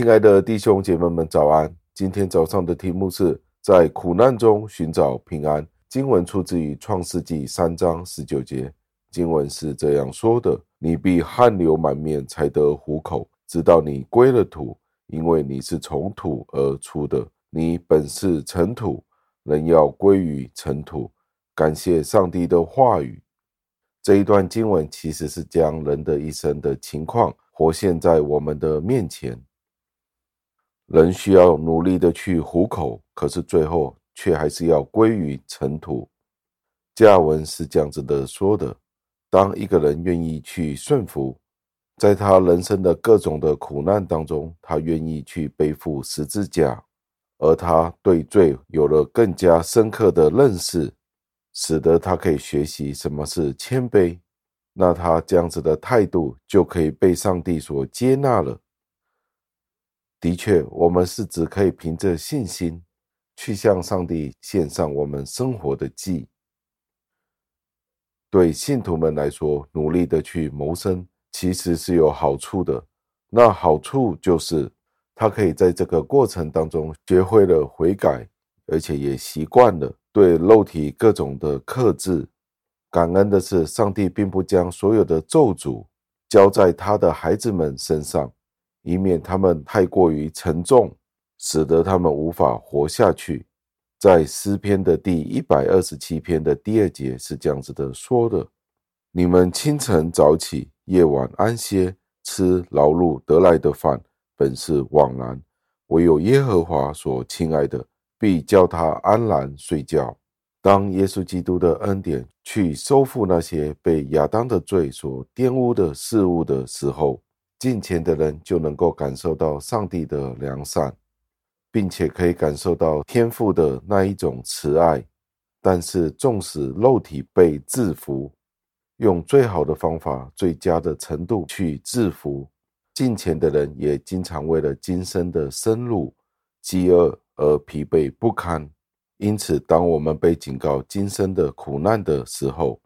亲爱的弟兄姐妹们，早安！今天早上的题目是在苦难中寻找平安。经文出自于创世纪三章十九节，经文是这样说的：“你必汗流满面才得糊口，直到你归了土，因为你是从土而出的，你本是尘土，人要归于尘土。”感谢上帝的话语。这一段经文其实是将人的一生的情况活现在我们的面前。人需要努力的去糊口，可是最后却还是要归于尘土。加文是这样子的说的：当一个人愿意去顺服，在他人生的各种的苦难当中，他愿意去背负十字架，而他对罪有了更加深刻的认识。使得他可以学习什么是谦卑，那他这样子的态度就可以被上帝所接纳了。的确，我们是只可以凭着信心去向上帝献上我们生活的祭。对信徒们来说，努力的去谋生其实是有好处的。那好处就是他可以在这个过程当中学会了悔改，而且也习惯了。对肉体各种的克制，感恩的是，上帝并不将所有的咒诅交在他的孩子们身上，以免他们太过于沉重，使得他们无法活下去。在诗篇的第一百二十七篇的第二节是这样子的说的：“你们清晨早起，夜晚安歇，吃劳碌得来的饭，本是枉然；唯有耶和华所亲爱的。”必叫他安然睡觉。当耶稣基督的恩典去收复那些被亚当的罪所玷污的事物的时候，进前的人就能够感受到上帝的良善，并且可以感受到天父的那一种慈爱。但是，纵使肉体被制服，用最好的方法、最佳的程度去制服，进前的人也经常为了今生的生路、饥饿。而疲惫不堪，因此，当我们被警告今生的苦难的时候，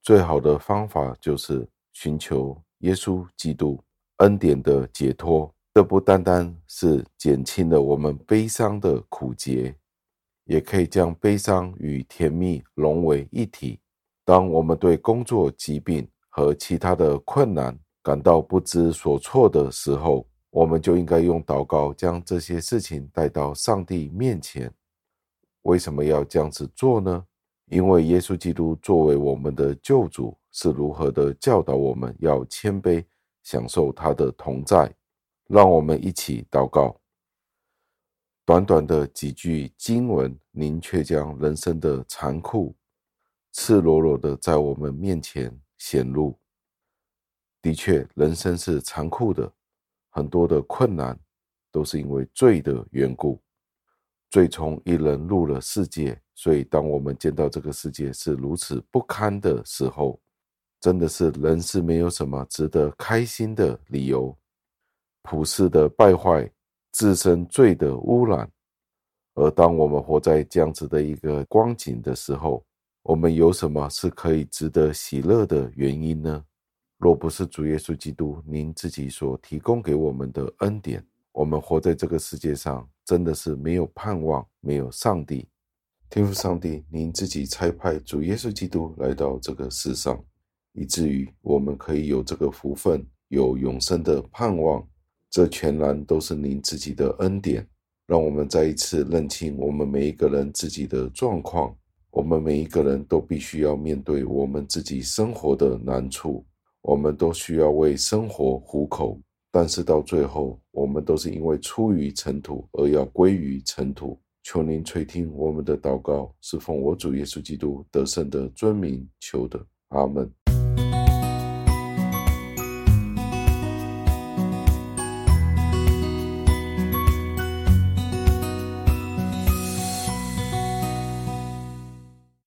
最好的方法就是寻求耶稣基督恩典的解脱。这不单单是减轻了我们悲伤的苦结，也可以将悲伤与甜蜜融为一体。当我们对工作、疾病和其他的困难感到不知所措的时候，我们就应该用祷告将这些事情带到上帝面前。为什么要这样子做呢？因为耶稣基督作为我们的救主，是如何的教导我们要谦卑，享受他的同在。让我们一起祷告。短短的几句经文，您却将人生的残酷赤裸裸的在我们面前显露。的确，人生是残酷的。很多的困难都是因为罪的缘故，罪从一人入了世界，所以当我们见到这个世界是如此不堪的时候，真的是人是没有什么值得开心的理由。普世的败坏，自身罪的污染，而当我们活在这样子的一个光景的时候，我们有什么是可以值得喜乐的原因呢？若不是主耶稣基督您自己所提供给我们的恩典，我们活在这个世界上真的是没有盼望，没有上帝。天父上帝，您自己差派主耶稣基督来到这个世上，以至于我们可以有这个福分，有永生的盼望。这全然都是您自己的恩典。让我们再一次认清我们每一个人自己的状况，我们每一个人都必须要面对我们自己生活的难处。我们都需要为生活糊口，但是到最后，我们都是因为出于尘土而要归于尘土。求您垂听我们的祷告，是奉我主耶稣基督得胜的尊名求的。阿门。